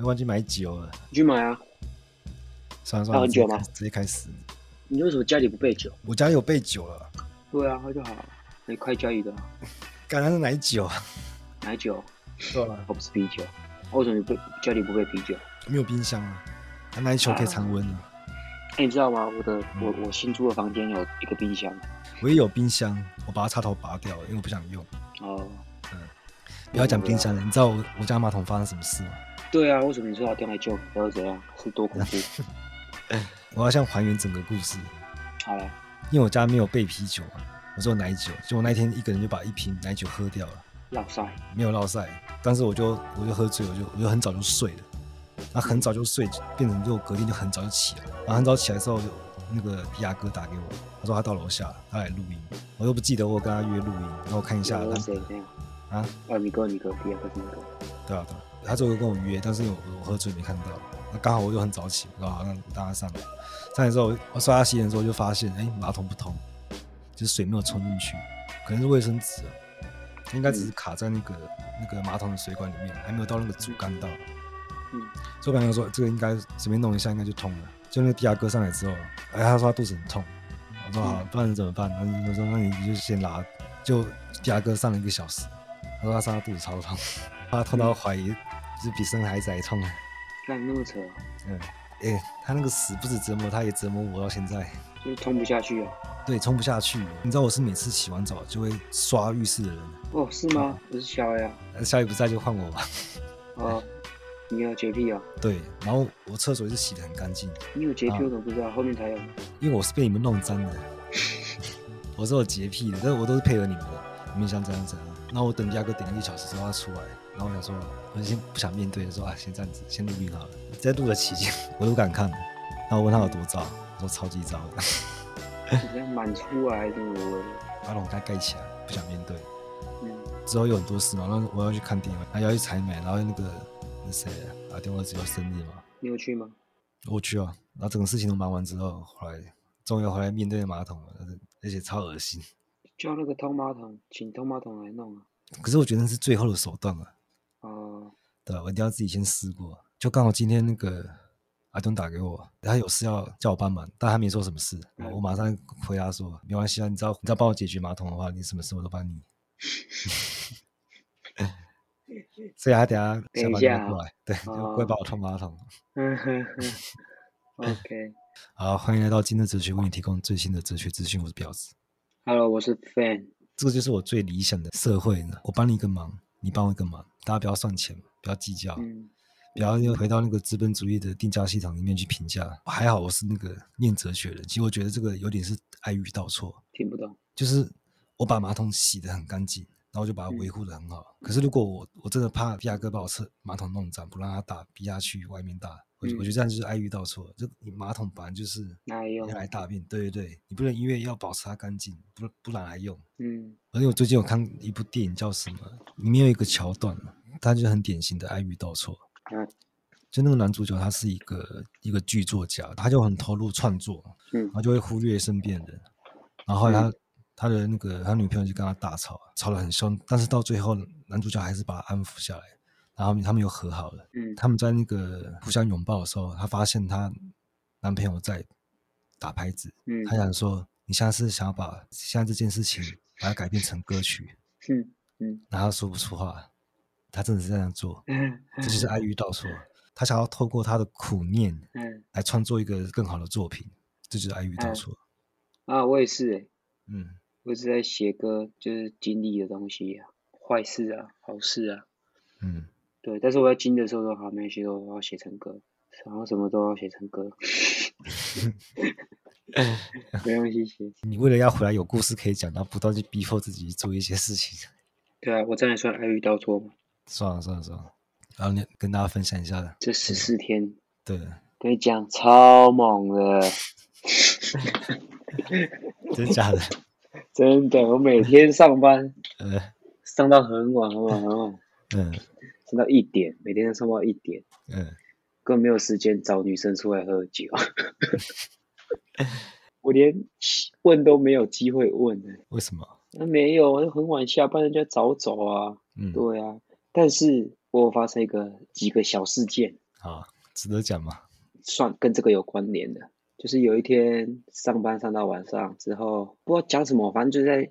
我忘记买酒了。你去买啊。算了算了，很久吗？直接开始。你为什么家里不备酒？我家里有备酒了。对啊，那就好。你开家里的。刚刚是奶酒。奶酒。对了，我不是啤酒。为什么你不家里不备啤酒？没有冰箱啊。奶酒可以常温啊。哎，你知道吗？我的我我新租的房间有一个冰箱。我也有冰箱，我把它插头拔掉了，因为我不想用。哦。嗯。不要讲冰箱了，你知道我我家马桶发生什么事吗？对啊，为什么你说要电来救？要怎样？是多恐怖？我要先还原整个故事。好了。因为我家没有备啤酒嘛，我只有奶酒，就我那天一个人就把一瓶奶酒喝掉了。落晒？没有落晒，但是我就我就喝醉，我就我就很早就睡了。那很早就睡，变成就隔天就很早就起来。然后很早起来之后，就那个迪亚哥打给我，他说他到楼下，他来录音。我又不记得我跟他约录音，然后我看一下他。谁？啊？啊，你哥，你哥，迪亚哥，迪亚哥。对啊，对啊。他最后跟我约，但是我我喝醉没看到。那刚好我又很早起，我说好，那大家上来。上来之后，我刷牙洗脸之后就发现，哎、马桶不通，就是水没有冲进去，可能是卫生纸，应该只是卡在那个、那个马桶的水管里面，还没有到那个主干道。嗯，所以我朋友说这个应该随便弄一下应该就通了。就那个迪亚哥上来之后，哎，他说他肚子很痛。我说好，不然怎么办？那我说那你就先拉。就迪亚哥上了一个小时，他说他上他肚子超痛，他痛到怀疑。是比生孩子还痛啊！干那么扯？嗯，哎、欸，他那个死不止折磨他，也折磨我到现在。就是冲不下去啊？对，冲不下去。你知道我是每次洗完澡就会刷浴室的人。哦，是吗？我是小 A 啊。小 A 不在就换我吧。哦，你有洁癖啊？对，然后我厕所也是洗的很干净。你有洁癖，我怎么不知道？啊、后面才有。因为我是被你们弄脏的。我是有洁癖的，但是我都是配合你们的。你们想怎样怎样。那我等第二个等了一小时之后他出来。然后我想说，我先不想面对，说啊，先这样子，先录音好了。在录的期间，我都不敢看。然后我问他有多糟，我说超级糟的。直接满出来，是不是？把笼盖盖起来，不想面对。嗯。之后有很多事嘛，然后我要去看电影，还要去采买，然后那个那谁啊，电话只有生日嘛。你有去吗？我去啊。然后整个事情都忙完之后，后来终于回来面对马桶了，而且超恶心。叫那个通马桶，请通马桶来弄啊。可是我觉得那是最后的手段啊。哦、uh，对，我一定要自己先试过。就刚好今天那个阿东打给我，他有事要叫我帮忙，但他没说什么事。嗯、我马上回答说：“没关系啊，你知道，你只要帮我解决马桶的话，你什么事我都帮你。”所以他等下下班就过来，对，就过来帮我冲马桶。嗯哼哼。OK。好，欢迎来到今日哲学，为你提供最新的哲学资讯。我是彪子。Hello，我是 Fan。这个就是我最理想的社会呢。我帮你一个忙。你帮我一个忙，大家不要算钱，不要计较，嗯、不要又回到那个资本主义的定价系统里面去评价。还好我是那个念哲学的，其实我觉得这个有点是爱欲倒错。听不懂，就是我把马桶洗得很干净，然后就把它维护的很好。嗯、可是如果我我真的怕比亚哥把我厕马桶弄脏，不让他打，逼他去外面打。我我觉得这样就是爱遇到错，就你马桶本来就是拿来大便，对对对，你不能因为要保持它干净，不不拿来用。嗯，而且我最近有看一部电影叫什么？里面有一个桥段，它就很典型的爱遇到错。嗯，就那个男主角他是一个一个剧作家，他就很投入创作，嗯，然后就会忽略身边人，然后他、嗯、他的那个他女朋友就跟他大吵，吵得很凶，但是到最后男主角还是把他安抚下来。然后他们又和好了。嗯，他们在那个互相拥抱的时候，她发现她男朋友在打拍子。嗯，她想说：“你现在是想要把现在这件事情把它改变成歌曲？” 嗯嗯，然后说不出话。她真的是这样做。嗯，这就是爱欲倒错。他想要透过他的苦念，嗯，来创作一个更好的作品。这就是爱欲倒错。啊，我也是哎。嗯，我一直在写歌，就是经历的东西啊，坏事啊，好事啊。嗯。对，但是我在经的时候都好，没写都要写成歌，然后什么都要写成歌，没关系写。你为了要回来有故事可以讲，然后不断去逼迫自己做一些事情。对啊，我这样算爱欲倒错吗？算了算了算了，然后你跟大家分享一下这十四天。对，跟你讲超猛的，真的假的？真的，我每天上班，呃，上到很晚很晚很晚，嗯。上到一点，每天都上到一点，嗯，根本没有时间找女生出来喝酒，我连问都没有机会问呢。为什么？那没有，很晚下班，人家早走啊。嗯，对啊。但是我发生一个几个小事件，啊，值得讲吗？算跟这个有关联的，就是有一天上班上到晚上之后，不知道讲什么，反正就在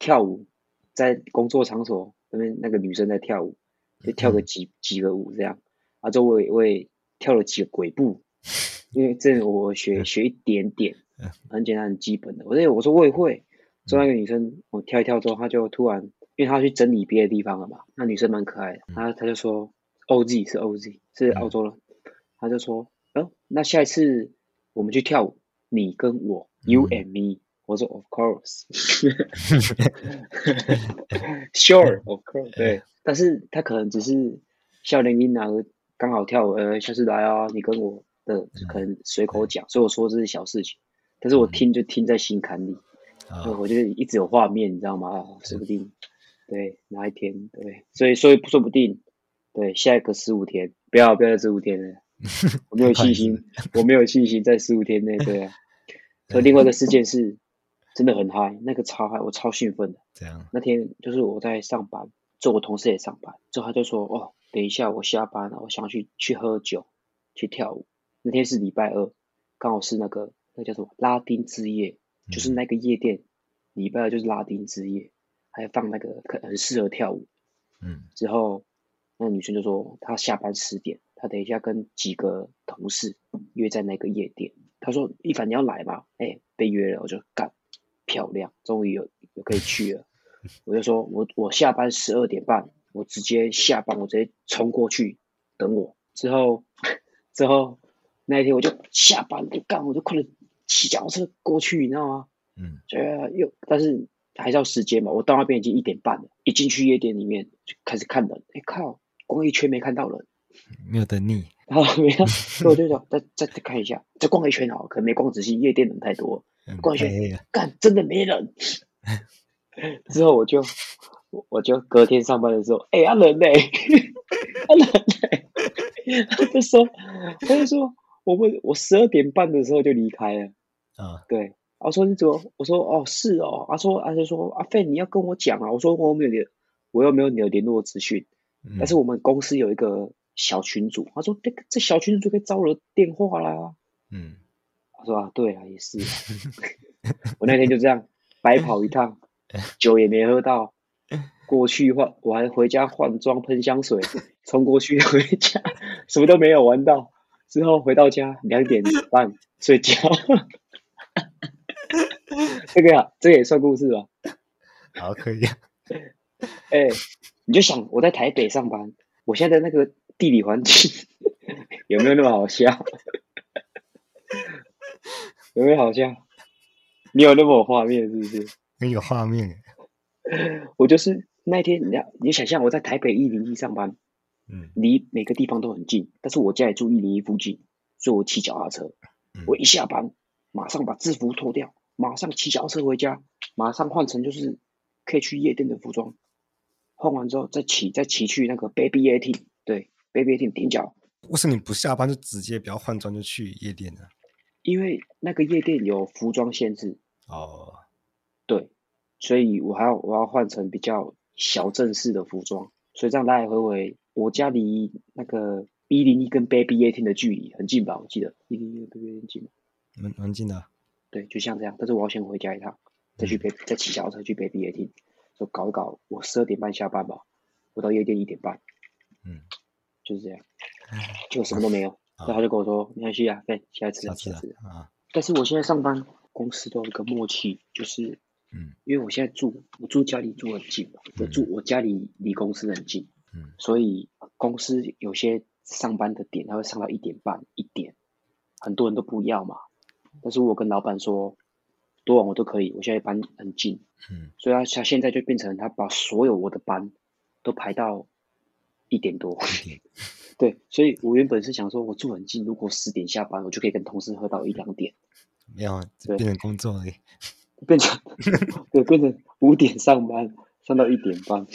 跳舞，在工作场所那边那个女生在跳舞，就跳个几、嗯、几个舞这样，啊，就我也我也跳了几个鬼步，因为这我学学一点点，很简单很基本的，我这我说我也会，说那个女生我跳一跳之后，她就突然，因为她去整理别的地方了嘛，那女生蛮可爱的，她她就说 OZ 是 OZ 是澳洲人，她就说。哦，那下一次我们去跳舞，你跟我、嗯、，you and me。我说 of course，sure of course。对，但是他可能只是笑脸音啊，刚好跳舞，呃，下次来啊，你跟我的可能随口讲，所以我说这是小事情，但是我听就听在心坎里，所以我就一直有画面，你知道吗？啊，说不定，对，哪一天，对，所以所以说不定，对，下一个十五天，不要不要十五天了。我没有信心，我没有信心在十五天内，对啊。和另外一个事件是，真的很嗨，那个超嗨，我超兴奋的。这样。那天就是我在上班，就我同事也上班，之后他就说：“哦，等一下我下班了，我想去去喝酒，去跳舞。”那天是礼拜二，刚好是那个那叫什么拉丁之夜，就是那个夜店，礼拜二就是拉丁之夜，还放那个很很适合跳舞。嗯。之后那个女生就说她下班十点。他等一下跟几个同事约在那个夜店。他说：“一凡你要来吗？”哎、欸，被约了，我就干，漂亮，终于有有可以去了。我就说：“我我下班十二点半，我直接下班，我直接冲过去等我。”之后之后那一天我就下班就干，我就快点骑脚踏车过去，你知道吗？嗯，对啊，又但是还是要时间嘛。我到那边已经一点半了，一进去夜店里面就开始看人。哎、欸、靠，光一圈没看到人。没有等你，然后没有，所以我就想再再再看一下，再逛一圈好，可能没逛仔细，夜店人太多，逛一圈，干真的没人。之后我就我就隔天上班的时候，哎、欸，阿人呢？阿人呢？他就说，他就说，我们我十二点半的时候就离开了。啊，对，我说你怎么？我说哦是哦。他说他就说阿飞你要跟我讲啊。我说我没有联，我又没有你的联络资讯，但是我们公司有一个。小群主，他说这个这小群主就可以招了电话啦。嗯，他说啊，对啊，也是。我那天就这样白跑一趟，酒也没喝到，过去换，我还回家换装喷香水，冲过去回家，什么都没有玩到。之后回到家两点半睡觉。这个啊，这个也算故事吧？好，可以。哎、欸，你就想我在台北上班，我现在，在那个。地理环境有没有那么好笑？有没有好笑？你有那么有画面是不是？很有画面。我就是那天，你你想象我在台北一零一上班，嗯，离每个地方都很近，但是我家也住一零一附近，所以我骑脚踏车，嗯，我一下班马上把制服脱掉，马上骑脚踏车回家，马上换成就是可以去夜店的服装，换完之后再骑再骑去那个 Baby AT，对。Baby 挺顶脚，为什么你不下班就直接不要换装就去夜店呢？因为那个夜店有服装限制哦。对，所以我还要我要换成比较小正式的服装，所以这样来来回回，我家离那个一零一跟 Baby 夜店的距离很近吧？我记得一零一跟 Baby 夜店近吗？蛮蛮近的。对，就像这样，但是我要先回家一趟，再去再骑小车去 Baby 夜店，就搞一搞。我十二点半下班吧，我到夜店一点半。嗯。就是这样，就什么都没有。然后他就跟我说：“没关系啊，对，下次，下次啊。”但是我现在上班公司都有一个默契，就是，嗯，因为我现在住，我住家里住很近嘛，我住我家里离公司很近，嗯，所以公司有些上班的点，他会上到一点半、一点，很多人都不要嘛。但是我跟老板说，多晚我都可以，我现在班很近，嗯，所以他他现在就变成他把所有我的班都排到。一点多，对，所以我原本是想说，我住很近，如果十点下班，我就可以跟同事喝到一两点。没有，变成工作而已，变成对，变成五点上班，上到一点半。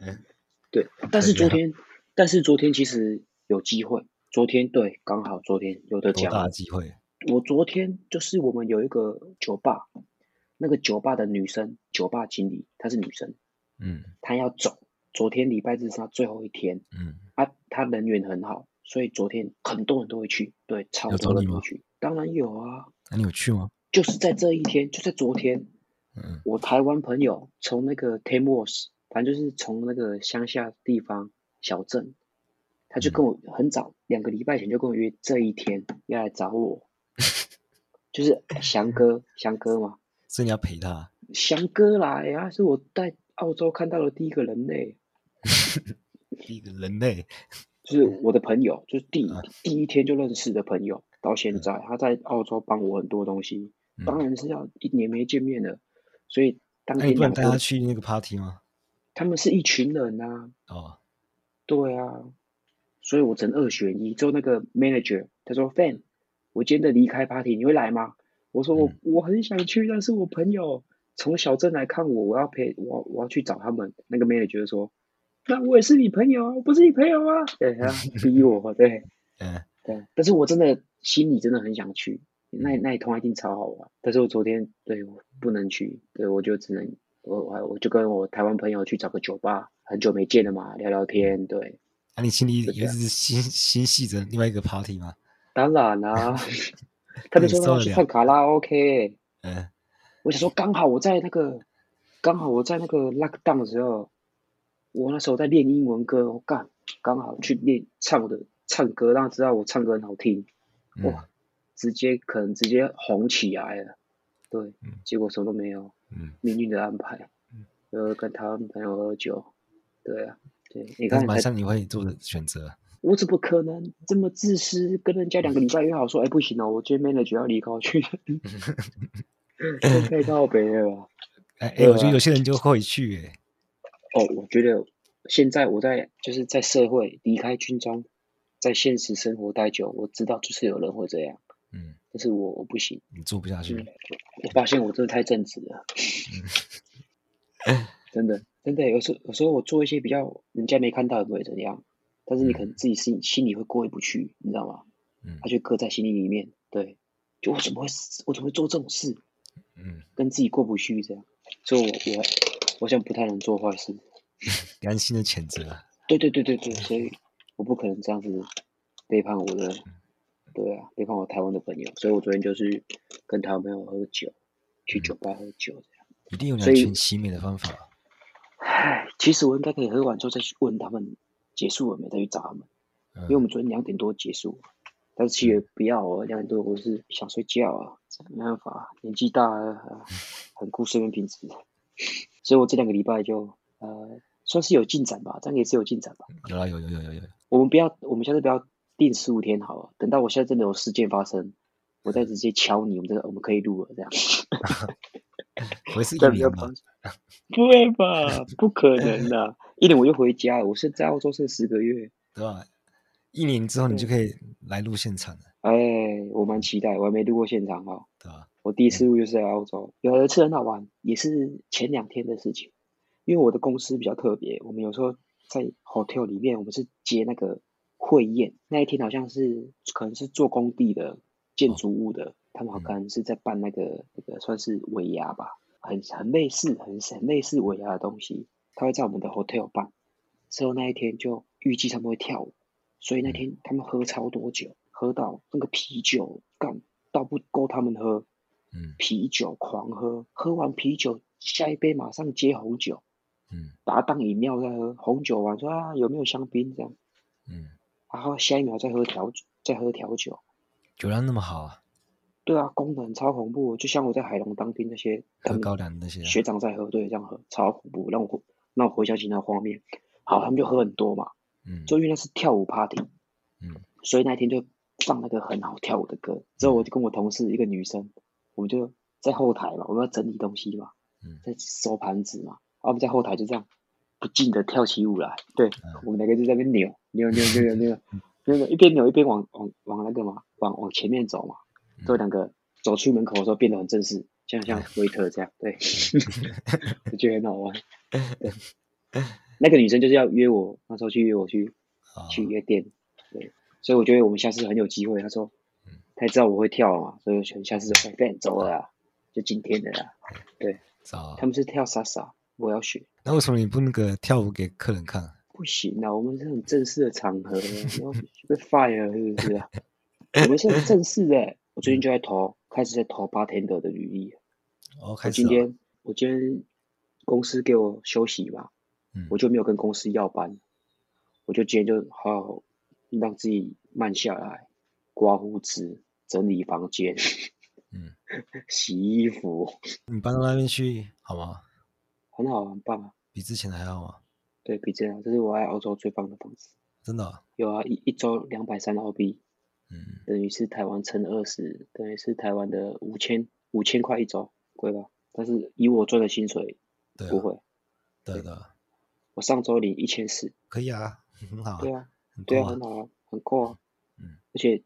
嗯 对，但是昨天，但是昨天其实有机会，昨天对，刚好昨天有的讲。多大机会？我昨天就是我们有一个酒吧，那个酒吧的女生，酒吧经理她是女生，嗯，她要走。昨天礼拜日是他最后一天，嗯，啊，他人缘很好，所以昨天很多人都会去，对，超多人都会去。当然有啊。那、啊、你有去吗？就是在这一天，就在昨天。嗯。我台湾朋友从那个 Tamworth，反正就是从那个乡下地方小镇，他就跟我很早两、嗯、个礼拜前就跟我约这一天要来找我，就是翔哥，翔哥嘛。所以你要陪他。翔哥来啊，是我在澳洲看到的第一个人类。第一个人类。就是我的朋友，就是第、啊、第一天就认识的朋友，到现在、嗯、他在澳洲帮我很多东西，嗯、当然是要一年没见面了，所以当天、啊、你不带他去那个 party 吗？他们是一群人呐、啊。哦，对啊，所以我只能二选一。之后那个 manager 他说：“Fan，我今天的离开 party，你会来吗？”我说：“我、嗯、我很想去，但是我朋友从小镇来看我，我要陪我我要去找他们。”那个 manager 说。那我也是你朋友，我不是你朋友啊？对啊，逼我，对，嗯，对。但是我真的心里真的很想去，那那一通一定超好玩。但是我昨天对我不能去，对我就只能我我我就跟我台湾朋友去找个酒吧，很久没见了嘛，聊聊天。对，那、啊、你心里也是心心系着另外一个 party 吗？当然啦、啊，他们说要去唱卡拉 OK，嗯，我想说刚好我在那个刚好我在那个 lockdown 的时候。我那时候在练英文歌，我干刚好去练唱的唱歌，让他知道我唱歌很好听，哇，嗯、直接可能直接红起来了，对，嗯、结果什么都没有，嗯、命运的安排，呃、嗯，跟他们朋友喝酒，对啊，对，你看，马上你会做的选择，我怎么可能这么自私，跟人家两个礼拜约好说，哎、欸，不行哦，我今天 manager 要离开去，太告别了吧，哎哎，我觉得有些人就会去、欸，哎。哦，我觉得现在我在就是在社会离开军中，在现实生活待久，我知道就是有人会这样，嗯，但是我我不行，你做不下去。我发现我真的太正直了，嗯、真的真的有时候有时候我做一些比较人家没看到也不会怎样，但是你可能自己心心里会过意不去，你知道吗？嗯，他就搁在心里里面，对，就我怎么会我怎么会做这种事？嗯，跟自己过不去这样，所以我我。我想不太能做坏事，良心的谴责。对对对对对，所以我不可能这样子背叛我的，对啊，背叛我台湾的朋友。所以我昨天就是跟台湾朋友喝酒，去酒吧喝酒这样。一定有两全其美的方法。唉，其实我应该可以喝完之后再去问他们结束了没，再去找他们。嗯、因为我们昨天两点多结束，但是七月不要哦，两点多我是想睡觉啊，没办法，年纪大了，很顾睡眠品质。所以我这两个礼拜就呃算是有进展吧，这样也是有进展吧。有啊，有有有有有。我们不要，我们下次不要定十五天好了，等到我现在真的有事件发生，我再直接敲你，我们这个我们可以录了这样。回是 一年吗？不会吧，不可能的，一年我就回家了。我是在澳洲剩十个月，对吧？一年之后你就可以来录现场了。哎，我蛮期待，我还没录过现场哈，对吧？我第一次入就是在澳洲，有一次很好玩，也是前两天的事情。因为我的公司比较特别，我们有时候在 hotel 里面，我们是接那个会宴。那一天好像是可能是做工地的建筑物的，他们好像是在办那个那个算是尾牙吧，很很类似很很类似尾牙的东西。他会在我们的 hotel 办，之后那一天就预计他们会跳舞，所以那天他们喝超多酒，喝到那个啤酒干倒不够他们喝。嗯，啤酒狂喝，喝完啤酒，下一杯马上接红酒，嗯，把它当饮料在喝。红酒完说啊，有没有香槟这样？嗯，然后下一秒再喝调酒，再喝调酒，酒量那么好啊？对啊，功能超恐怖，就像我在海龙当兵那些喝高粱那些学长在喝，对，这样喝超恐怖，让我让我回想起那画面。好，他们就喝很多嘛，嗯，就因为那是跳舞 party，嗯，所以那天就放那个很好跳舞的歌。之后我就跟我同事一个女生。我们就在后台嘛，我们要整理东西嘛，在收盘子嘛，然后我们在后台就这样不禁的跳起舞来，对，我们两个就在那边扭扭扭扭扭扭，一边扭一边往往往那个嘛，往往前面走嘛，之后两个走出门口的时候变得很正式，像像维特这样，对，我觉得很好玩。对，那个女生就是要约我，那时候去约我去去约店，对，所以我觉得我们下次很有机会。她说。他知道我会跳嘛，所以我下次就快点走了啦，就今天的啦。对，他们是跳莎莎，我要学。那为什么你不那个跳舞给客人看？不行啊，我们是很正式的场合，然后被 fire 是不是啊？我们是很正式的。我最近就在投，开始在投 bartender 的履历。哦，开始。今天我今天公司给我休息嘛，嗯，我就没有跟公司要班，我就今天就好好让自己慢下来，刮胡子，整理房间，嗯，洗衣服。你搬到那边去好吗？很好，很棒啊。比之前还好吗？对，比这样，这是我在澳洲最棒的房子。真的、啊？有啊，一一周两百三澳币，嗯，等于是台湾乘二十，等于是台湾的五千五千块一周，贵吧？但是以我赚的薪水，对啊、不会。对的。我上周领一千四。可以啊，很好。对啊，啊对啊，很好啊，很够啊。嗯。而且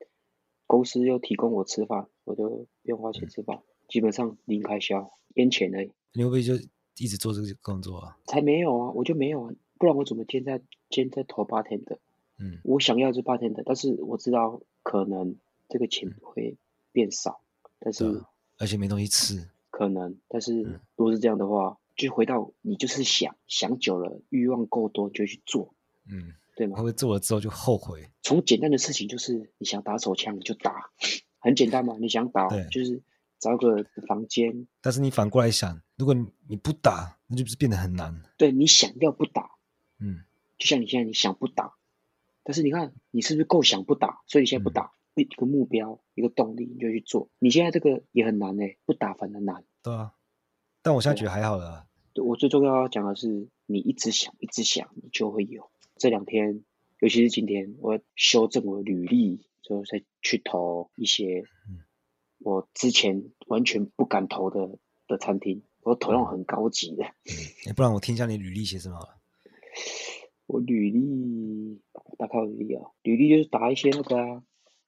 公司又提供我吃饭，我就不用花钱吃饭，嗯、基本上零开销，烟钱而已。你会不会就？一直做这个工作啊？才没有啊！我就没有啊，不然我怎么现在现在投 bartender？嗯，我想要是 bartender，但是我知道可能这个钱会变少，嗯、但是而且没东西吃，可能。但是如果是这样的话，就回到你就是想想久了，欲望够多就去做，嗯，对吗？会不会做了之后就后悔？从简单的事情就是你想打手枪你就打，很简单嘛，你想打就是。找个房间，但是你反过来想，如果你你不打，那就不是变得很难。对，你想要不打，嗯，就像你现在你想不打，但是你看你是不是够想不打？所以你现在不打，一、嗯、一个目标，一个动力，你就去做。你现在这个也很难诶，不打反而难。对啊，但我现在觉得还好了。对，我最重要要讲的是，你一直想，一直想，你就会有。这两天，尤其是今天，我要修正我的履历，之后再去投一些。嗯我之前完全不敢投的的餐厅，我投那种很高级的。嗯，不然我听一下你履历写什么好了。我履历打开履历啊，履历就是打一些那个啊，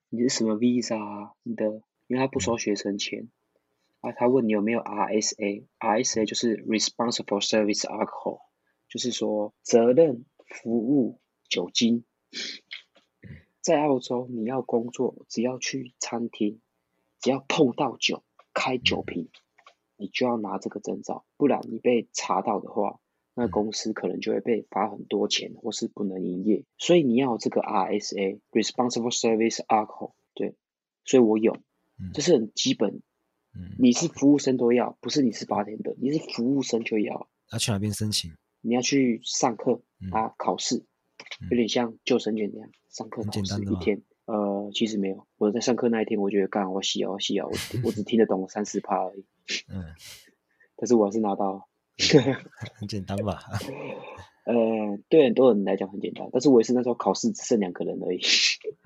你是什么 visa 啊？你的，因为他不收学生钱，嗯、啊，他问你有没有 RSA，RSA 就是 Responsible Service Alcohol，就是说责任服务酒精。在澳洲你要工作，只要去餐厅。只要碰到酒，开酒瓶，你就要拿这个证照，不然你被查到的话，那公司可能就会被罚很多钱，或是不能营业。所以你要有这个 RSA（Responsible Service Alcohol）。对，所以我有，这是很基本。你是服务生都要，不是你是 bartender，你是服务生就要。要去哪边申请？你要去上课啊，考试，有点像救生员那样，上课考试一天。呃，其实没有。我在上课那一天，我觉得干，我洗啊，我洗啊，我我只听得懂三四趴而已。嗯，但是我还是拿到。很简单吧？呃，对很多人来讲很简单，但是我也是那时候考试只剩两个人而已。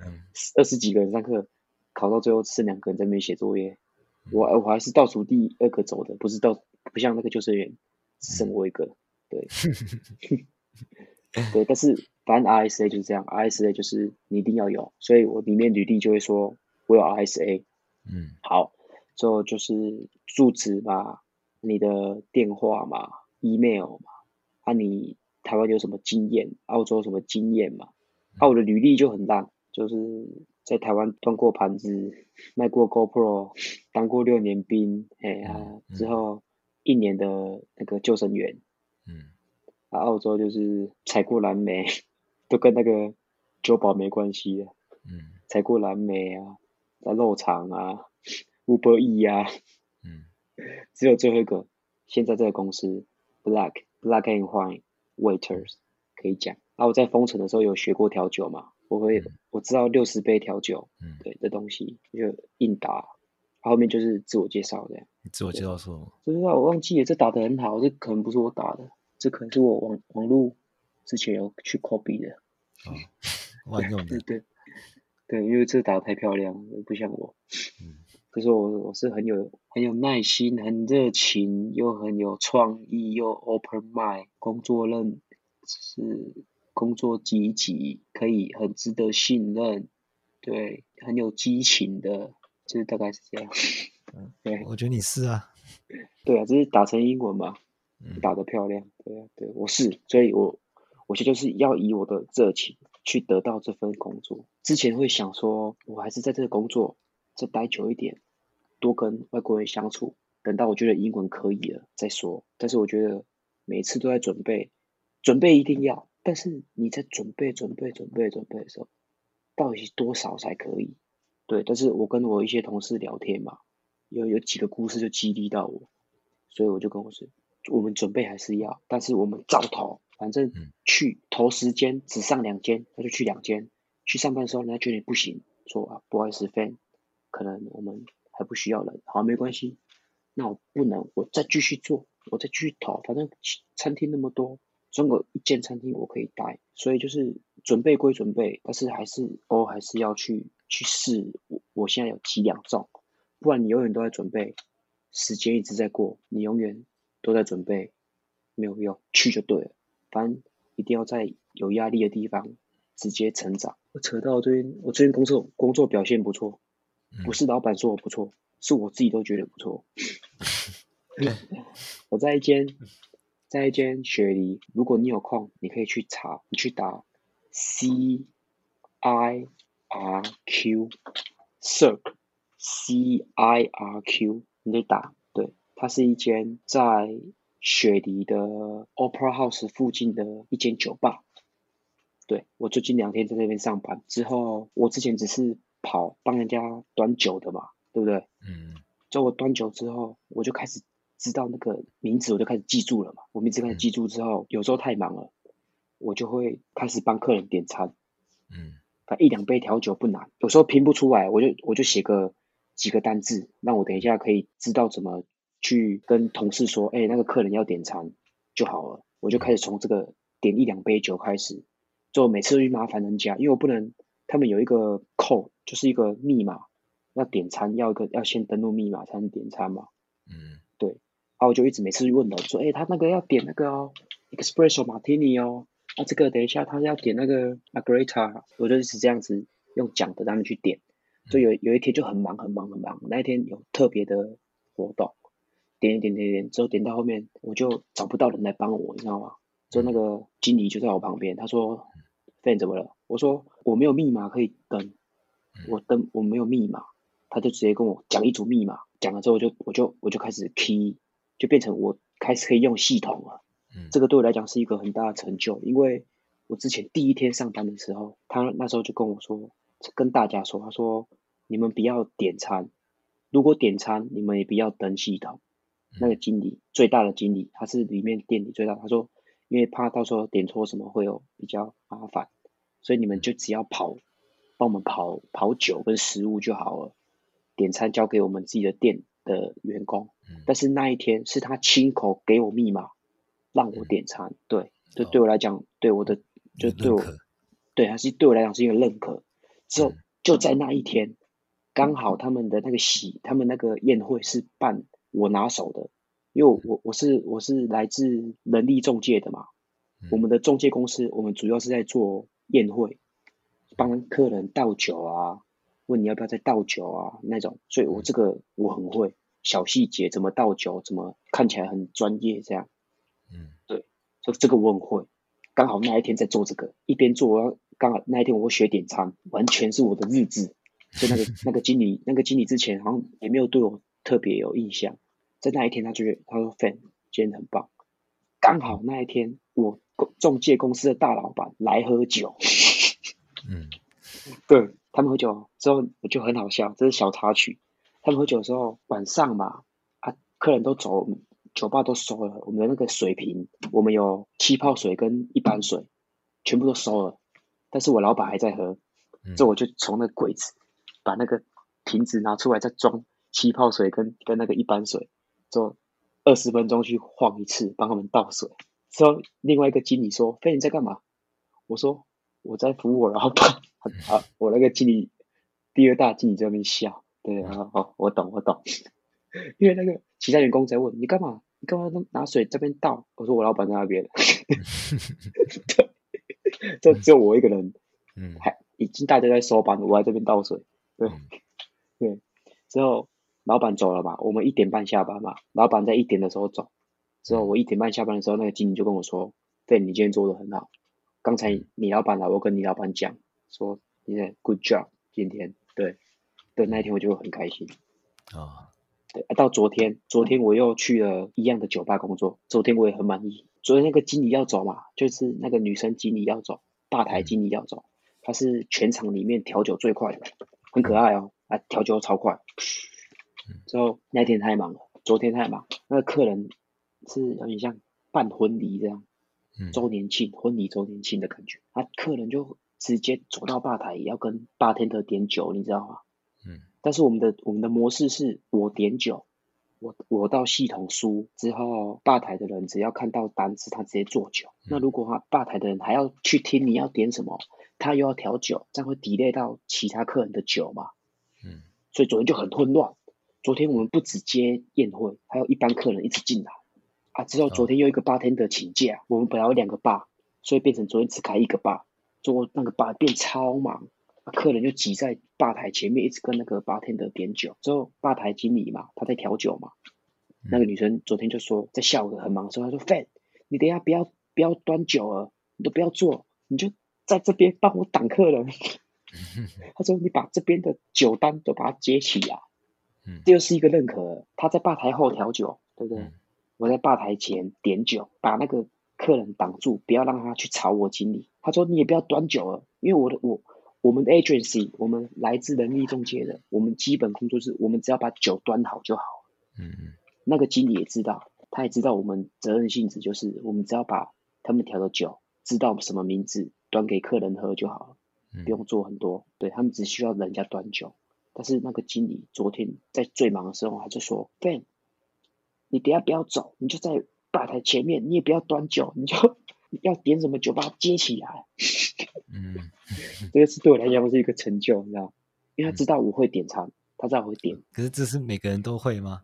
嗯。二十几个人上课，考到最后只剩两个人在那边写作业。我我还是倒数第二个走的，不是倒不像那个救生员，只剩我一个。对。对，但是。反正 RSA 就是这样，RSA 就是你一定要有，所以我里面履历就会说我有 RSA。嗯，好，之后就是住址嘛，你的电话嘛，email 嘛，啊，你台湾有什么经验，澳洲什么经验嘛？啊，我的履历就很烂，就是在台湾端过盘子，卖过 GoPro，当过六年兵，哎呀、啊，之后一年的那个救生员。嗯，啊，澳洲就是采过蓝莓。都跟那个酒保没关系的，嗯，采过蓝莓啊，在肉厂啊，Uber E 啊，嗯，只有最后一个，现在这个公司 Black Black and White Waiters 可以讲。啊，我在封城的时候有学过调酒嘛，我会、嗯、我知道六十杯调酒，嗯，对的东西就硬打，后面就是自我介绍这样。你自我介绍说？不知道，我忘记了，这打的很好，这可能不是我打的，这可能是我网网路。之前有去 copy 的，哦，万用的，对对对，因为这打得太漂亮，不像我，嗯，可是我我是很有很有耐心、很热情，又很有创意，又 open mind，工作认是工作积极，可以很值得信任，对，很有激情的，就是大概是这样，嗯，对，我觉得你是啊，对啊，这是打成英文嘛，嗯，打得漂亮，对啊，对，我是，所以我。我觉得就是要以我的热情去得到这份工作。之前会想说，我还是在这个工作再待久一点，多跟外国人相处，等到我觉得英文可以了再说。但是我觉得每次都在准备，准备一定要，但是你在准备、准备、准备、准备的时候，到底多少才可以？对，但是我跟我一些同事聊天嘛，有有几个故事就激励到我，所以我就跟我说，我们准备还是要，但是我们照投，反正去投十间，只上两间，那就去两间。去上班的时候，人家觉得你不行，说啊，不好意思，Fan，可能我们还不需要人，好，没关系，那我不能，我再继续做，我再继续投，反正餐厅那么多。总有一间餐厅我可以待，所以就是准备归准备，但是还是偶尔还是要去去试。我我现在有几两重，不然你永远都在准备，时间一直在过，你永远都在准备，没有用，去就对了。反正一定要在有压力的地方直接成长。我扯到最近，我最近工作工作表现不错，不是老板说我不错，是我自己都觉得不错。我在一间。在一间雪梨，如果你有空，你可以去查，你去打 C I R Q Cirque C I R Q，你得打，对，它是一间在雪梨的 Opera House 附近的一间酒吧。对，我最近两天在那边上班，之后我之前只是跑帮人家端酒的嘛，对不对？嗯。在我端酒之后，我就开始。知道那个名字，我就开始记住了嘛。我名字开始记住之后，有时候太忙了，我就会开始帮客人点餐。嗯，他一两杯调酒不难，有时候拼不出来，我就我就写个几个单字，让我等一下可以知道怎么去跟同事说，哎，那个客人要点餐就好了。我就开始从这个点一两杯酒开始，就每次都去麻烦人家，因为我不能，他们有一个 code，就是一个密码，要点餐要一个要先登录密码才能点餐嘛。嗯，对。然后我就一直每次去问了，说，哎，他那个要点那个哦，Espresso Martini 哦，啊，这个等一下他要点那个 Margarita，我就一直这样子用讲的让他们去点。就有有一天就很忙很忙很忙，那一天有特别的活动，点一点点点之后点到后面我就找不到人来帮我，你知道吗？就那个经理就在我旁边，他说，Fan 怎么了？我说我没有密码可以登，我登我没有密码，他就直接跟我讲一组密码，讲了之后我就我就我就开始 key。就变成我开始可以用系统了，嗯，这个对我来讲是一个很大的成就，因为我之前第一天上班的时候，他那时候就跟我说，跟大家说，他说你们不要点餐，如果点餐你们也不要登系统。那个经理最大的经理，他是里面店里最大，他说因为怕到时候点错什么会有比较麻烦，所以你们就只要跑，帮我们跑跑酒跟食物就好了，点餐交给我们自己的店的员工。但是那一天是他亲口给我密码，让我点餐。对，这对我来讲，对我的就对我，对还是对我来讲是一个认可。之后就在那一天，刚好他们的那个喜，他们那个宴会是办我拿手的，因为我我是我是来自人力中介的嘛，我们的中介公司，我们主要是在做宴会，帮客人倒酒啊，问你要不要再倒酒啊那种，所以我这个我很会。小细节怎么倒酒，怎么看起来很专业这样，就这个我很会。刚好那一天在做这个，一边做，我要刚好那一天我学点餐，完全是我的日志。所以那个 那个经理，那个经理之前好像也没有对我特别有印象，在那一天他就他说 Fan 今天很棒。刚好那一天我中介公司的大老板来喝酒，嗯，对他们喝酒之后我就很好笑，这是小插曲。他们喝酒的时候，晚上嘛，啊，客人都走，酒吧都收了，我们的那个水瓶，我们有气泡水跟一般水，全部都收了。但是我老板还在喝，这我就从那柜子把那个瓶子拿出来，再装气泡水跟跟那个一般水，就二十分钟去晃一次，帮他们倒水。之后另外一个经理说：“飞你在干嘛？”我说：“我在服务我老板。” 啊，我那个经理，第二大经理在那边笑。对啊，哦，我懂，我懂。因为那个其他员工在问你干嘛，你干嘛拿水这边倒？我说我老板在那边。对，就只有我一个人，嗯，还已经大家在收班了，我在这边倒水。对，对。之后老板走了嘛，我们一点半下班嘛，老板在一点的时候走。之后我一点半下班的时候，那个经理就跟我说：“对，你今天做的很好。刚才你老板来，我跟你老板讲说，你在 good job，今天对。”对，那一天我就很开心啊。Oh. 对，到昨天，昨天我又去了一样的酒吧工作。昨天我也很满意，昨天那个经理要走嘛，就是那个女生经理要走，吧台经理要走，她是全场里面调酒最快的，很可爱哦，啊，调酒超快。之后那天太忙了，昨天太忙，那个客人是有点像办婚礼这样，周年庆、婚礼周年庆的感觉，啊，客人就直接走到吧台要跟 bartender 点酒，你知道吗？嗯，但是我们的我们的模式是我点酒。我我到系统输之后，吧台的人只要看到单子，他直接做酒。嗯、那如果他吧台的人还要去听你要点什么，他又要调酒，这样会 delay 到其他客人的酒嘛？嗯，所以昨天就很混乱。昨天我们不只接宴会，还有一般客人一直进来啊。之后昨天又一个 bartender 请假，哦、我们本来有两个 bar，所以变成昨天只开一个 bar，做那个 bar 变超忙。客人就挤在吧台前面，一直跟那个 bartender 点酒。之后吧台经理嘛，他在调酒嘛。嗯、那个女生昨天就说，在下午很忙的时候，她说：“Fan，你等一下不要不要端酒了，你都不要做，你就在这边帮我挡客人。”他说：“你把这边的酒单都把它接起来。”嗯，这又是一个认可。他在吧台后调酒，对不对？嗯、我在吧台前点酒，把那个客人挡住，不要让他去吵我经理。他说：“你也不要端酒了，因为我的我。”我们的 agency，我们来自人力中介的，我们基本工作是我们只要把酒端好就好。嗯嗯。那个经理也知道，他也知道我们责任性质就是，我们只要把他们调的酒，知道什么名字，端给客人喝就好了，不用做很多。对，他们只需要人家端酒。但是那个经理昨天在最忙的时候，他就说：“Ben，你等下不要走，你就在吧台前面，你也不要端酒，你就要点什么酒，把它接起来。”嗯，这个是对我来讲是一个成就，你知道，因为他知道我会点餐，嗯、他知道我会点。可是这是每个人都会吗？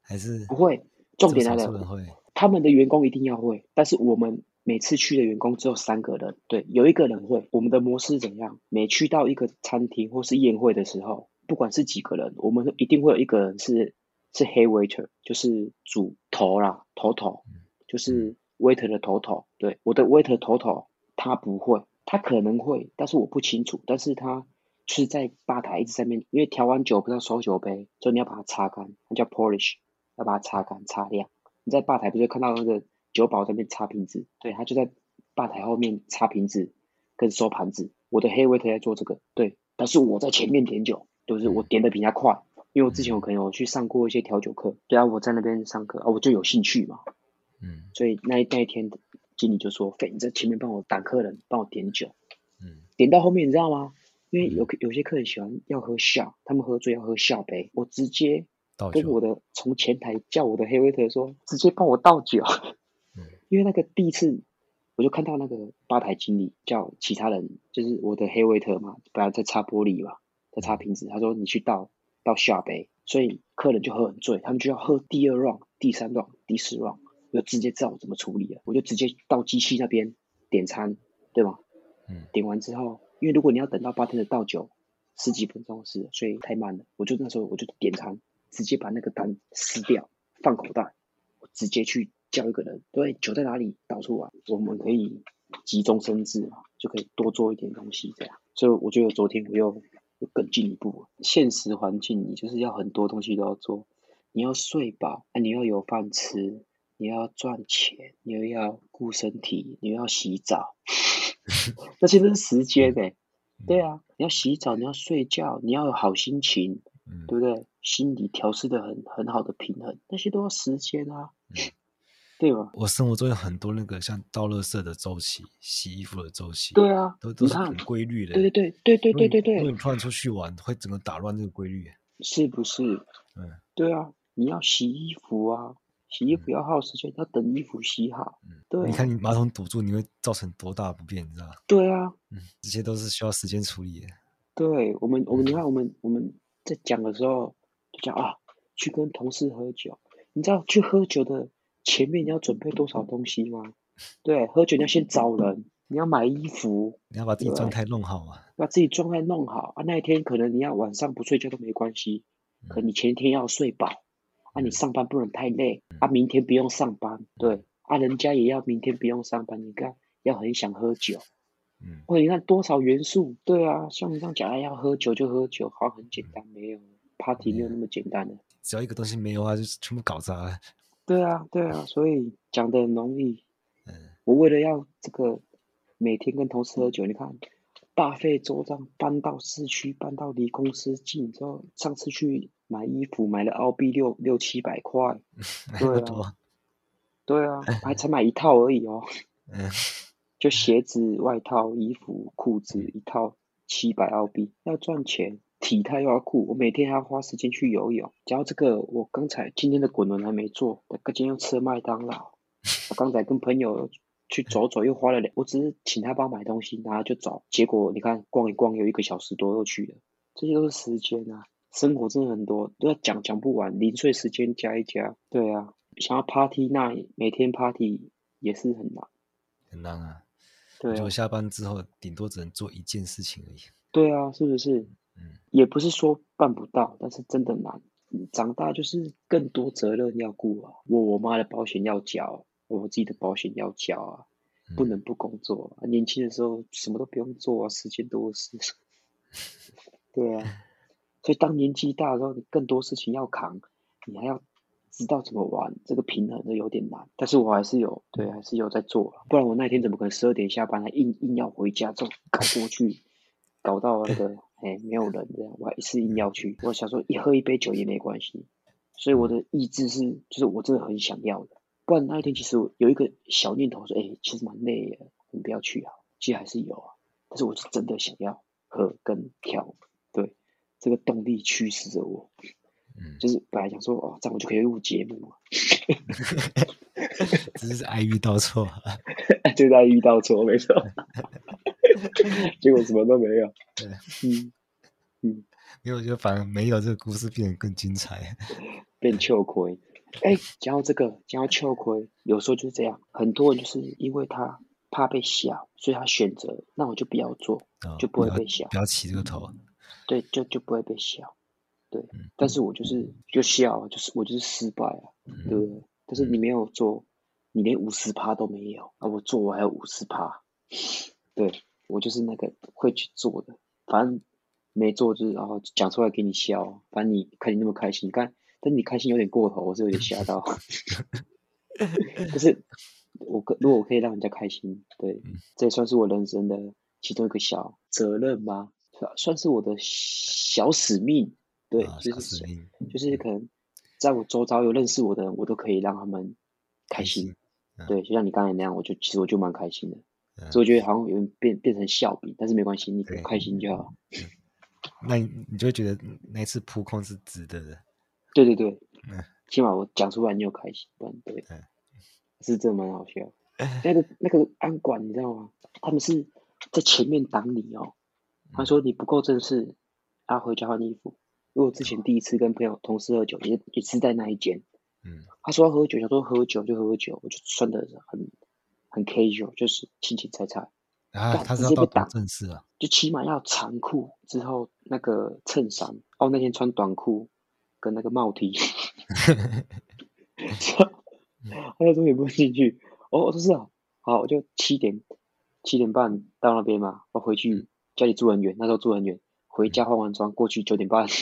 还是不会？重点来了，他们的员工一定要会，但是我们每次去的员工只有三个人，对，有一个人会。我们的模式怎样？每去到一个餐厅或是宴会的时候，不管是几个人，我们一定会有一个人是是 head waiter，就是主头啦，头头，就是 waiter 的头头。对，我的 waiter 头头他不会。他可能会，但是我不清楚。但是他是在吧台一直在面，因为调完酒不是要收酒杯，所以你要把它擦干，它叫 polish，要把它擦干擦亮。你在吧台不是看到那个酒保在那边擦瓶子？对，他就在吧台后面擦瓶子跟收盘子。我的 head waiter 在做这个，对。但是我在前面点酒，就是我点的比他快，因为我之前我可能有去上过一些调酒课，对啊，我在那边上课啊，我就有兴趣嘛，嗯，所以那那一天。经理就说：“费，你在前面帮我挡客人，帮我点酒。嗯，点到后面你知道吗？因为有有些客人喜欢要喝笑，他们喝醉要喝笑杯。我直接跟我的从前台叫我的黑威特说，直接帮我倒酒。嗯，因为那个第一次我就看到那个吧台经理叫其他人，就是我的黑威特嘛，本来在擦玻璃嘛，在擦瓶子。他说你去倒倒笑杯，所以客人就喝很醉，他们就要喝第二 round、第三 round、第四 round。”我就直接知道我怎么处理了，我就直接到机器那边点餐，对吗？嗯，点完之后，因为如果你要等到八天的倒酒，十几分钟是，所以太慢了。我就那时候我就点餐，直接把那个单撕掉，放口袋，我直接去叫一个人，对，酒在哪里倒出来，我们可以急中生智嘛，就可以多做一点东西这样。所以我觉得昨天我又又更进一步，现实环境你就是要很多东西都要做，你要睡饱，啊，你要有饭吃。你要赚钱，你又要顾身体，你又要洗澡，那些都是时间的。对啊，你要洗澡，你要睡觉，你要有好心情，嗯、对不对？心理调试的很很好的平衡，那些都要时间啊，嗯、对吧？我生活中有很多那个像倒垃圾的周期、洗衣服的周期，对啊，都都是很规律的。对对对对对对对对。如果你突然出去玩，会整个打乱这个规律，是不是？嗯，对啊，你要洗衣服啊。洗衣服要耗时间，要等衣服洗好。嗯，对。你看你马桶堵住，你会造成多大不便，你知道吗？对啊，嗯，这些都是需要时间处理的。对我们，我们你看，我们我们在讲的时候就讲啊，去跟同事喝酒，你知道去喝酒的前面你要准备多少东西吗？对，喝酒你要先找人，你要买衣服，你要把自己状态弄好啊，把自己状态弄好啊。那一天可能你要晚上不睡觉都没关系，可你前一天要睡饱。啊，你上班不能太累，啊，明天不用上班，对，啊，人家也要明天不用上班，你看要很想喝酒，嗯，或者你看多少元素，对啊，像你这样讲，哎，要喝酒就喝酒，好像很简单，没有，party 没有那么简单的，只要一个东西没有啊，就全部搞砸了。对啊，对啊，所以讲的很容易，嗯，我为了要这个每天跟同事喝酒，你看大费周章搬到市区，搬到离公司近之后，上次去买衣服买了澳币六六七百块，对啊，对啊，还 才买一套而已哦，嗯，就鞋子、外套、衣服、裤子一套七百澳币，要赚钱。体态又要酷，我每天还要花时间去游泳。讲到这个，我刚才今天的滚轮还没做，今天又吃了麦当劳。我刚才跟朋友去走走，又花了两，我只是请他帮我买东西，然后就走。结果你看，逛一逛有一个小时多又去了，这些都是时间啊。生活真的很多，都要讲讲不完，零碎时间加一加。对啊，想要 party 那每天 party 也是很难，很难啊。对啊，我下班之后顶多只能做一件事情而已。对啊，是不是？也不是说办不到，但是真的难。长大就是更多责任要顾啊，我我妈的保险要缴，我自己的保险要缴啊，不能不工作啊。年轻的时候什么都不用做啊，时间多是。对啊，所以当年纪大的时候，你更多事情要扛，你还要知道怎么玩，这个平衡都有点难。但是我还是有，对，还是有在做，不然我那天怎么可能十二点下班还硬硬要回家，之后搞过去，搞到那个。哎，没有人这样，我还是硬要去。我想说，一喝一杯酒也没关系。所以我的意志是，就是我真的很想要的。不然那一天其实我有一个小念头说，哎，其实蛮累的，你不要去啊。其实还是有啊，但是我是真的想要喝跟跳。对，这个动力驱使着我。嗯，就是本来想说，哦，这样我就可以录节目了。只是爱遇到错，就是爱遇到错，没错。结果什么都没有。对，嗯嗯，因为我觉得反而没有这个故事变得更精彩，变秋亏。哎，讲到这个，讲到秋亏，有时候就是这样，很多人就是因为他怕被笑，所以他选择，那我就不要做，哦、就不会被笑，不要起这个头。对，就就不会被笑。对，嗯、但是我就是就笑，就是我就是失败啊，嗯、对不对？但是你没有做，你连五十趴都没有啊，我做我还有五十趴，对。我就是那个会去做的，反正没做就是然后讲出来给你笑，反正你看你那么开心，看但你开心有点过头，我是有点吓到。可是我可如果我可以让人家开心，对，这也算是我人生的其中一个小责任吧，算是我的小使命。对，就是就是可能在我周遭有认识我的人，我都可以让他们开心。对，就像你刚才那样，我就其实我就蛮开心的。所以我觉得好像有点变变成笑柄，但是没关系，你开心就好。那你你就会觉得那次扑空是值得的。对对对，嗯，起码我讲出来你有开心，不然对，嗯、是真的蛮好笑。那个那个安管你知道吗？他们是在前面挡你哦。他说你不够正式，要回家换衣服。因为我之前第一次跟朋友同事喝酒，也也是在那一间。嗯，他说要喝酒，他说喝酒就喝酒，我就穿的很。很 casual，就是轻轻踩踩。啊，他是要到打正式啊，就起码要长裤，之后那个衬衫。哦，那天穿短裤跟那个帽 T。他说也不会进去。哦，我说是啊，好，我就七点七点半到那边嘛，我回去家里住很远，那时候住很远，回家化完妆过去九点半。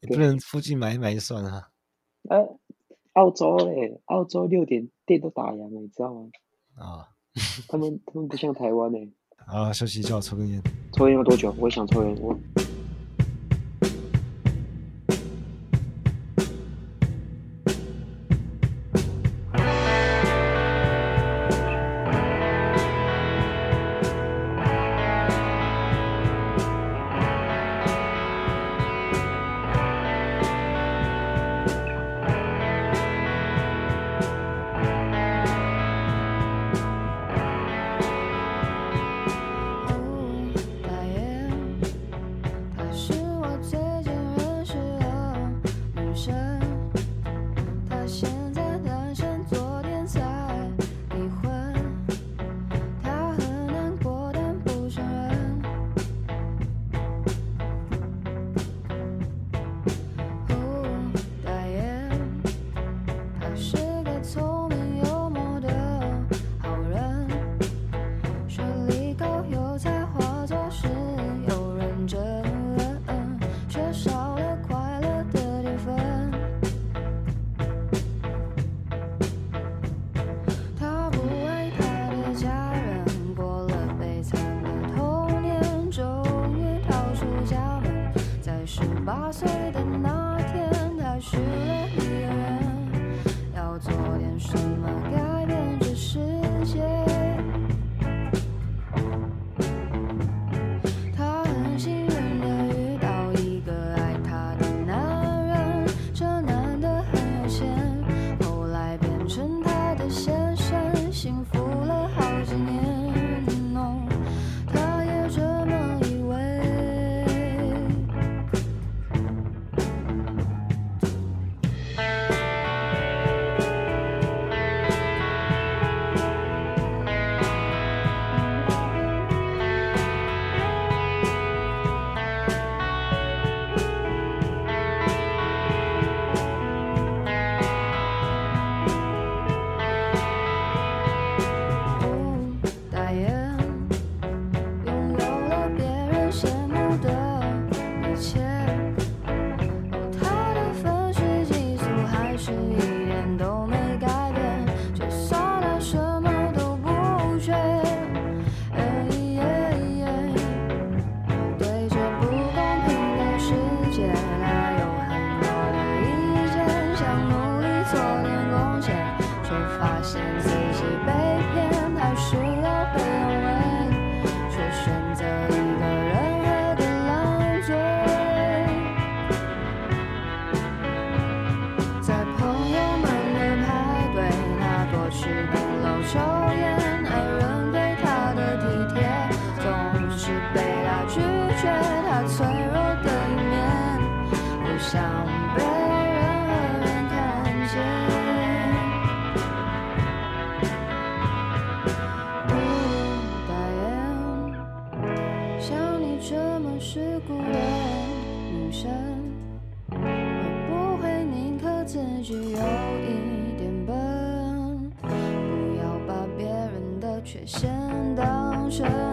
你不能附近买一买就算了。呃澳洲嘞，澳洲六点店都打烊了，你知道吗？啊、哦，他们他们不像台湾嘞。啊，休息一下，抽根烟。抽烟要多久？我也想抽烟，我。刚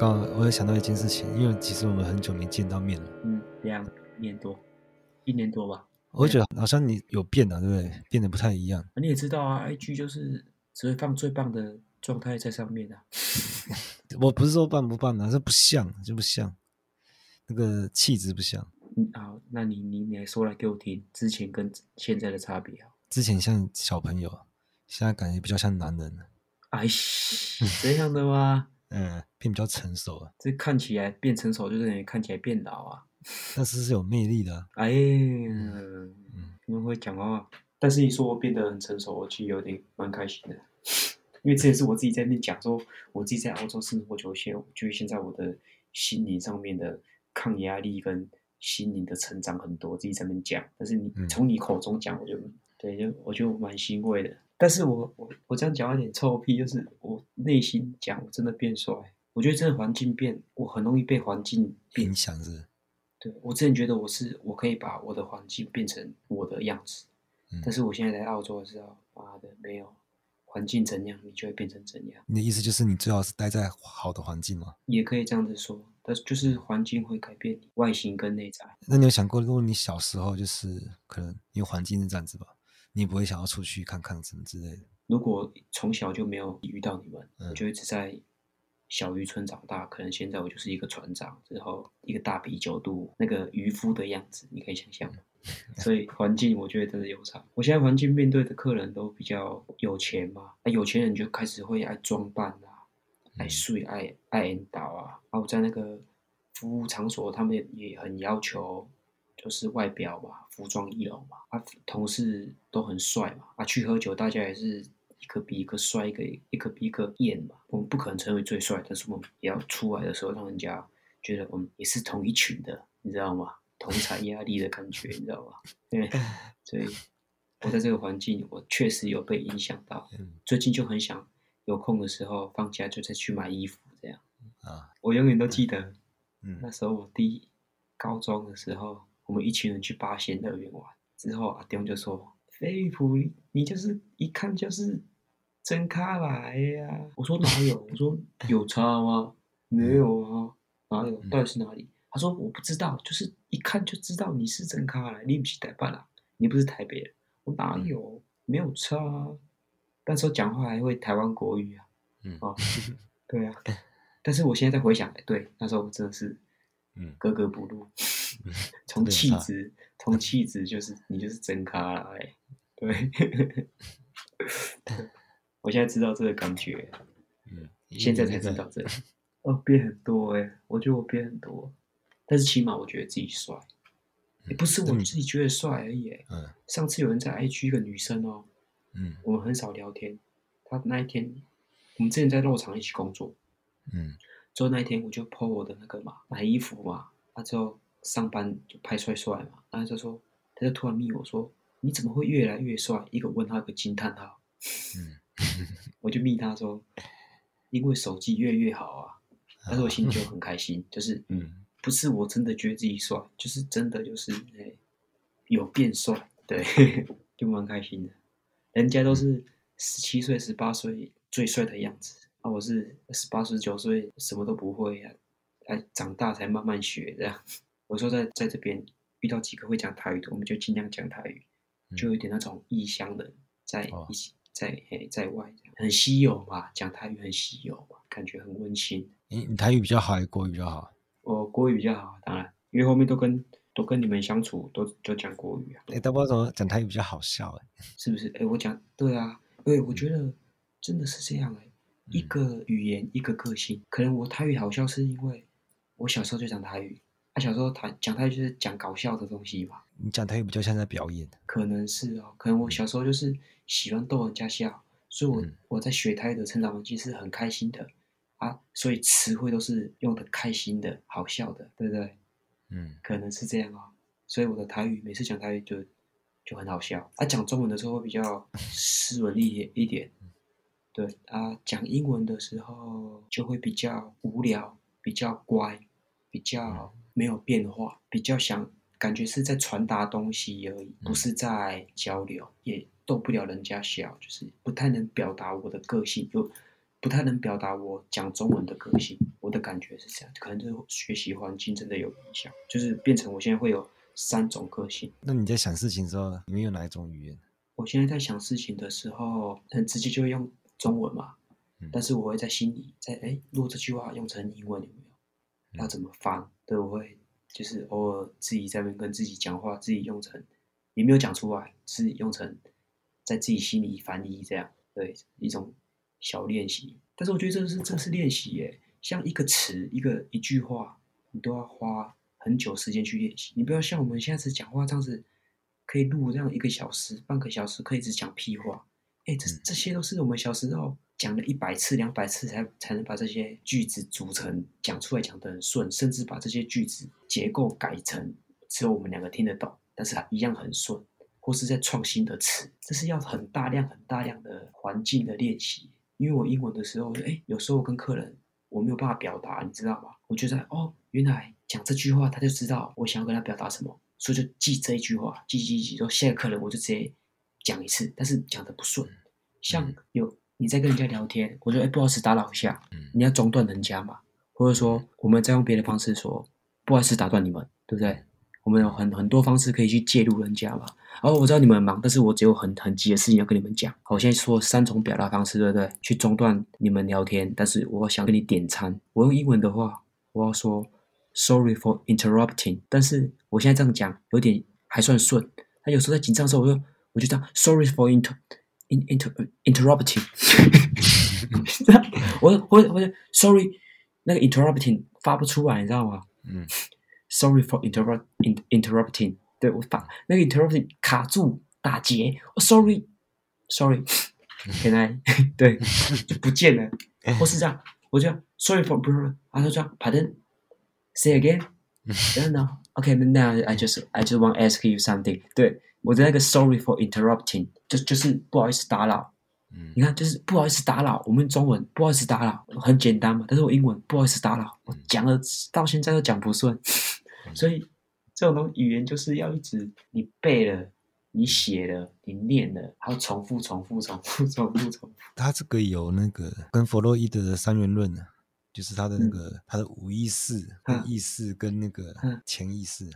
刚我有想到一件事情，因为其实我们很久没见到面了，嗯，两年多，一年多吧。我觉得好像你有变了，对不对？变得不太一样。你也知道啊，IG 就是只会放最棒的状态在上面啊。我不是说棒不棒啊，这不像，就不像，那个气质不像。嗯，好，那你你你来说来给我听，之前跟现在的差别啊？之前像小朋友，现在感觉比较像男人。哎，这样的吗？嗯，变比较成熟了。这看起来变成熟，就是你看起来变老啊。但是是有魅力的。哎，嗯，你们会讲话。但是你说我变得很成熟，我其实有点蛮开心的。因为这也是我自己在那讲说，我自己在澳洲生活久些，我觉得现在我的心理上面的抗压力跟心灵的成长很多，自己在那边讲。但是你从你口中讲，我就对，就我就蛮欣慰的。但是我我我这样讲有点臭屁，就是我内心讲，我真的变帅。我觉得这个环境变，我很容易被环境影响是。对，我之前觉得我是我可以把我的环境变成我的样子，嗯、但是我现在来澳洲的时候，妈的没有。环境怎样，你就会变成怎样。你的意思就是你最好是待在好的环境吗？也可以这样子说，但是就是环境会改变你外形跟内在。那你有想过，如果你小时候就是可能因为环境是这样子吧，你不会想要出去看看什么之类的？如果从小就没有遇到你们，嗯、我就一直在小渔村长大，可能现在我就是一个船长，之后一个大啤酒肚那个渔夫的样子，你可以想象吗？嗯 所以环境我觉得真的有差。我现在环境面对的客人都比较有钱嘛，啊，有钱人就开始会爱装扮啊，爱睡爱爱引导啊。啊，我在那个服务场所，他们也很要求，就是外表吧，服装仪容嘛。啊，同事都很帅嘛。啊，去喝酒，大家也是一个比一个帅，一个一个比一个艳嘛。我们不可能成为最帅，但是我们也要出来的时候，让人家觉得我们也是同一群的，你知道吗？同侪 压力的感觉，你知道吧？对，所以我在这个环境，我确实有被影响到。最近就很想有空的时候，放假就再去买衣服，这样。啊，我永远都记得，那时候我第一高中的时候，我们一群人去八仙乐园玩，之后阿东就说：“飞普，你就是一看就是真咖来呀。”我说哪有？我说有差吗？没有啊，哪有？到底是哪里？他说：“我不知道，就是一看就知道你是真咖来，你不是台北啦，你不是台北人。我哪有？没有差啊。那时候讲话还会台湾国语啊，嗯啊，对啊。但是我现在在回想，对，那时候我真的是，嗯，格格不入。从气质，从气质就是你就是真咖来，对。我现在知道这个感觉，嗯，现在才知道这个。哦，变很多哎，我觉得我变很多。”但是起码我觉得自己帅，也不是我自己觉得帅而已。嗯，上次有人在 IG 一个女生哦，嗯，我们很少聊天。她那一天，我们之前在肉厂一起工作，嗯，之后那一天我就 po 我的那个嘛，买衣服嘛，他之后上班就拍帅帅嘛，然后他说，他就突然密我说，你怎么会越来越帅？一个问号，一个惊叹号。嗯，我就密他说，因为手机越来越好啊，但是我心里就很开心，就是嗯。不是我真的觉得自己帅，就是真的就是哎，有变帅，对，就蛮开心的。人家都是十七岁、十八岁最帅的样子，啊，我是十八、十九岁什么都不会啊，哎，长大才慢慢学这样。我说在在这边遇到几个会讲台语的，我们就尽量讲台语，就有点那种异乡人在一起，在诶在外，很稀有嘛，讲台语很稀有嘛，感觉很温馨。你你台语比较好，还是国语比较好？我国语比较好，当然，因为后面都跟都跟你们相处，都就讲国语啊。哎、欸，但不知道怎么讲台语比较好笑哎，是不是？哎、欸，我讲对啊，对，我觉得真的是这样哎，嗯、一个语言一个个性。可能我台语好笑，是因为我小时候就讲台语，啊，小时候台讲台语就是讲搞笑的东西吧。你讲台语比较像在表演。可能是哦，可能我小时候就是喜欢逗人家笑，所以我、嗯、我在学台语的成长环境是很开心的。啊，所以词汇都是用的开心的、好笑的，对不对？嗯，可能是这样哦。所以我的台语每次讲台语就就很好笑。啊，讲中文的时候会比较斯文一点一点。对啊，讲英文的时候就会比较无聊、比较乖、比较没有变化、比较想感觉是在传达东西而已，不是在交流，也逗不了人家笑，就是不太能表达我的个性就。不太能表达我讲中文的个性，我的感觉是这样，可能就是学习环境真的有影响，就是变成我现在会有三种个性。那你在想事情的时候，你们有哪一种语言？我现在在想事情的时候，很直接就会用中文嘛，嗯、但是我会在心里在哎，如果这句话用成英文有没有？要怎么翻？对，我会就是偶尔自己在那边跟自己讲话，自己用成，也没有讲出来，自己用成在自己心里翻译这样，对，一种。小练习，但是我觉得这是这是练习耶。像一个词，一个一句话，你都要花很久时间去练习。你不要像我们现在是讲话这样子，可以录这样一个小时、半个小时，可以只讲屁话。哎，这这些都是我们小时候讲了一百次、两百次才才能把这些句子组成，讲出来讲得很顺，甚至把这些句子结构改成只有我们两个听得懂，但是一样很顺。或是在创新的词，这是要很大量、很大量的环境的练习。因为我英文的时候，哎，有时候我跟客人我没有办法表达，你知道吗？我觉得哦，原来讲这句话他就知道我想要跟他表达什么，所以就记这一句话，记记记，说下一个客人我就直接讲一次，但是讲的不顺。像有你在跟人家聊天，我说哎，不好意思打扰一下，你要中断人家嘛，或者说我们再用别的方式说，不好意思打断你们，对不对？我们有很很多方式可以去介入人家嘛。哦，我知道你们很忙，但是我只有很很急的事情要跟你们讲。好，我现在说三种表达方式，对不对？去中断你们聊天，但是我想跟你点餐。我用英文的话，我要说 Sorry for interrupting。但是我现在这样讲有点还算顺。他有时候在紧张的时候，我就我就这样 Sorry for inter in inter interrupting。我我我 Sorry 那个 interrupting 发不出来，你知道吗？嗯。Sorry for interrupt interrupting。对，我把那个 interrupting 卡住打结。哦，sorry，sorry，can I？对，就不见了。或是这样，我就 sorry for，然后这样，pardon，say again，don't know，OK，now I just I just want to ask you something。对， 我的那个 sorry for interrupting，就就是不好意思打扰。嗯，你看，就是不好意思打扰。我们中文不好意思打扰，很简单嘛。但是我英文不好意思打扰，我讲了到现在都讲不顺。所以这种语言就是要一直你背了，你写了，你念了，还要重复、重复、重复、重复、重复。他这个有那个跟弗洛伊德的三元论呢，就是他的那个、嗯、他的无意识、跟意识跟那个潜意识。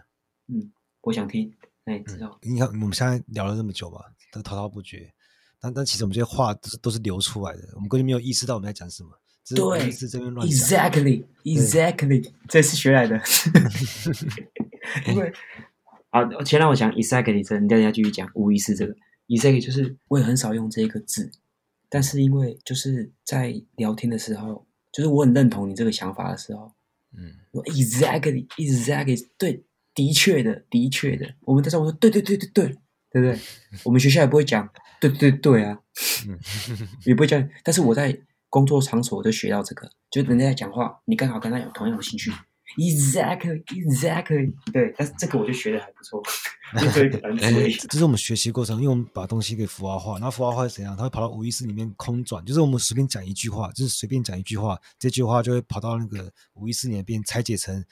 嗯，我想听，哎，知道。你看我们现在聊了这么久嘛，都滔滔不绝，但但其实我们这些话都是都是流出来的，我们根本没有意识到我们在讲什么。对是这边乱，exactly，exactly，这是学来的。因为啊，先让我讲 exactly，这你等下继续讲无疑是这个 exactly，就是我也很少用这个字，但是因为就是在聊天的时候，就是我很认同你这个想法的时候，嗯我 exactly，exactly，对，的确的，的确的，我们在上，我说对对对对对，对不对？我们学校也不会讲对对对啊，也不会讲，但是我在。工作场所我就学到这个，就人家在讲话，你刚好跟他有同样的兴趣，exactly，exactly，对，但是这个我就学的还不错，对，这是我们学习过程，因为我们把东西给符号化，然后符号化是怎样？它会跑到无意识里面空转，就是我们随便讲一句话，就是随便讲一句话，这句话就会跑到那个无意识里面拆解成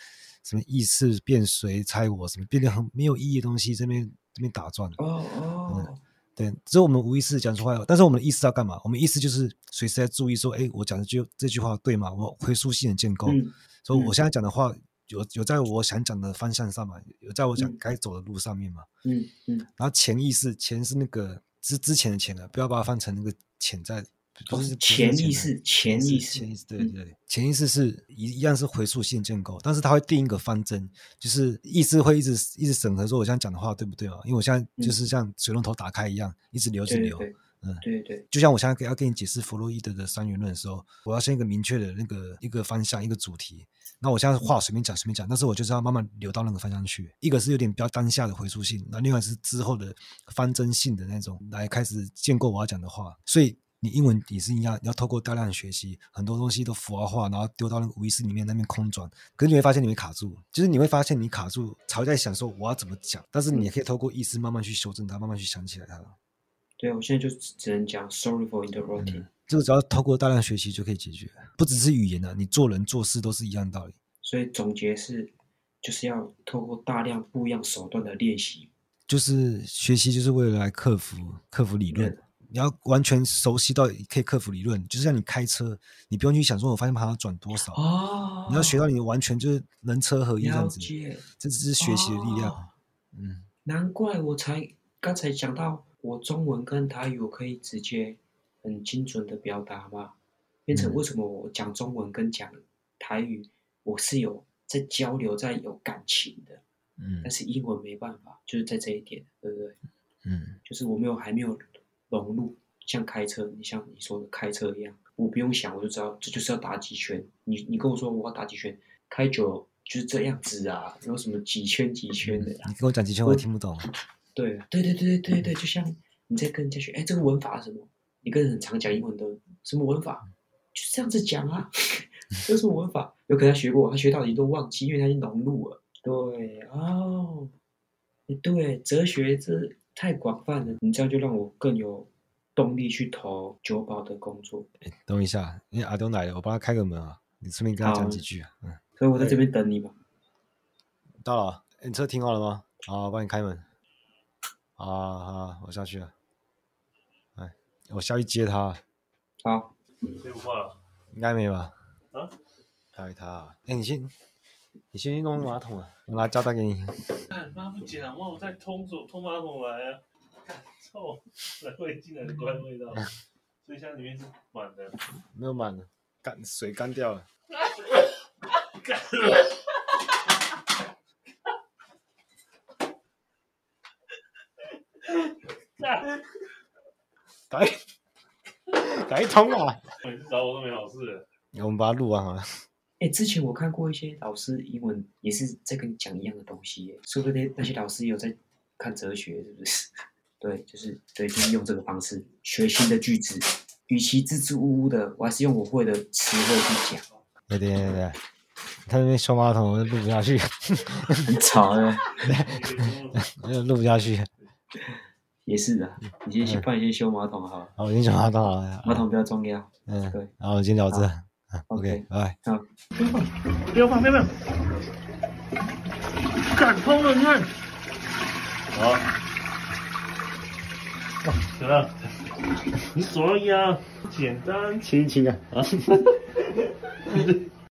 什么意识变谁猜我什么变得很没有意义的东西，这边这边打转。哦哦。嗯对，只有我们无意识讲出话，但是我们的意识要干嘛？我们意识就是随时在注意说，哎，我讲的句这句话对吗？我回溯性的建构，嗯、所以我现在讲的话有有在我想讲的方向上嘛？有在我讲该走的路上面嘛？嗯嗯。然后潜意识，潜是那个之之前的潜啊，不要把它翻成那个潜在。都是潜意识，潜意识，潜意识，对对，潜意识是一一样是回溯性建构，但是它会定一个方针，就是意识会一直一直审核说我现在讲的话对不对啊？因为我现在就是像水龙头打开一样，一直流一直流，嗯，对对，就像我现在要跟你解释弗洛伊德的三元论的时候，我要先一个明确的那个一个方向一个主题，那我现在话随便讲随便讲，但是我就是要慢慢流到那个方向去，一个是有点比较当下的回溯性，那另外是之后的方针性的那种来开始建构我要讲的话，所以。你英文也是一样，你要透过大量的学习，很多东西都符号化，然后丢到那个无意识里面，那边空转。可是你会发现你会卡住，就是你会发现你卡住，才在想说我要怎么讲。但是你也可以透过意识慢慢去修正它，慢慢去想起来它。对，我现在就只能讲 sorry for interrupting。嗯，这个只要透过大量学习就可以解决，不只是语言啊，你做人做事都是一样道理。所以总结是，就是要透过大量不一样手段的练习，就是学习就是为了来克服克服理论。嗯你要完全熟悉到可以克服理论，就是像你开车，你不用去想说我方向盘要转多少，哦，你要学到你完全就是人车合一这样子，这只是学习的力量。哦、嗯，难怪我才刚才讲到我中文跟台语我可以直接很精准的表达嘛，变成为什么我讲中文跟讲台语我是有在交流，在有感情的，嗯，但是英文没办法，就是在这一点，对不对？嗯，就是我没有还没有。融入像开车，你像你说的开车一样，我不用想，我就知道这就是要打几圈。你你跟我说我要打几圈，开久就是这样子啊，有什么几圈几圈的、啊嗯？你跟我讲几圈，我也听不懂。对对对对对对对，就像你在跟人家学，哎，这个文法是什么？你跟人很常讲英文的，什么文法？就是这样子讲啊，这是什么文法？有可能他学过，他学到你都忘记，因为他已经融入了。对哦，对，哲学这。太广泛了，你这样就让我更有动力去投酒保的工作。欸、等一下，因为阿东来了，我帮他开个门啊，你顺便跟他讲几句啊。嗯，所以我在这边等你吧。到了，欸、你车停好了吗？好，我帮你开门。啊好，我下去了。哎，我下去接他。好，接不挂了，应该没吧？啊？还有他。哎，你先，你先去弄马桶啊，我拿胶带给你。干妈不捡啊！妈，我再通走通马桶来啊！干臭，来会进来的怪味道。所以现在里面是满的。没有满的，干水干掉了。干了。改改通啊！每次找我都没好事。我们把它录完好了。哎、欸，之前我看过一些老师英文也是在跟你讲一样的东西耶，说不定那些老师有在看哲学，是不是？对，就是对，就是用这个方式学新的句子，与其支支吾吾的，我还是用我会的词汇去讲。对对对对，他那边修马桶，我录不下去，很吵的，我就录不下去。也是的，你先去帮你先修马桶好。好，我先修马桶好了。马桶比较重要。嗯，对。然后我先聊这。OK，拜拜。好。不要放，不要放。敢通了，你看。好。怎么样？你手要压，简单，轻轻啊。啊。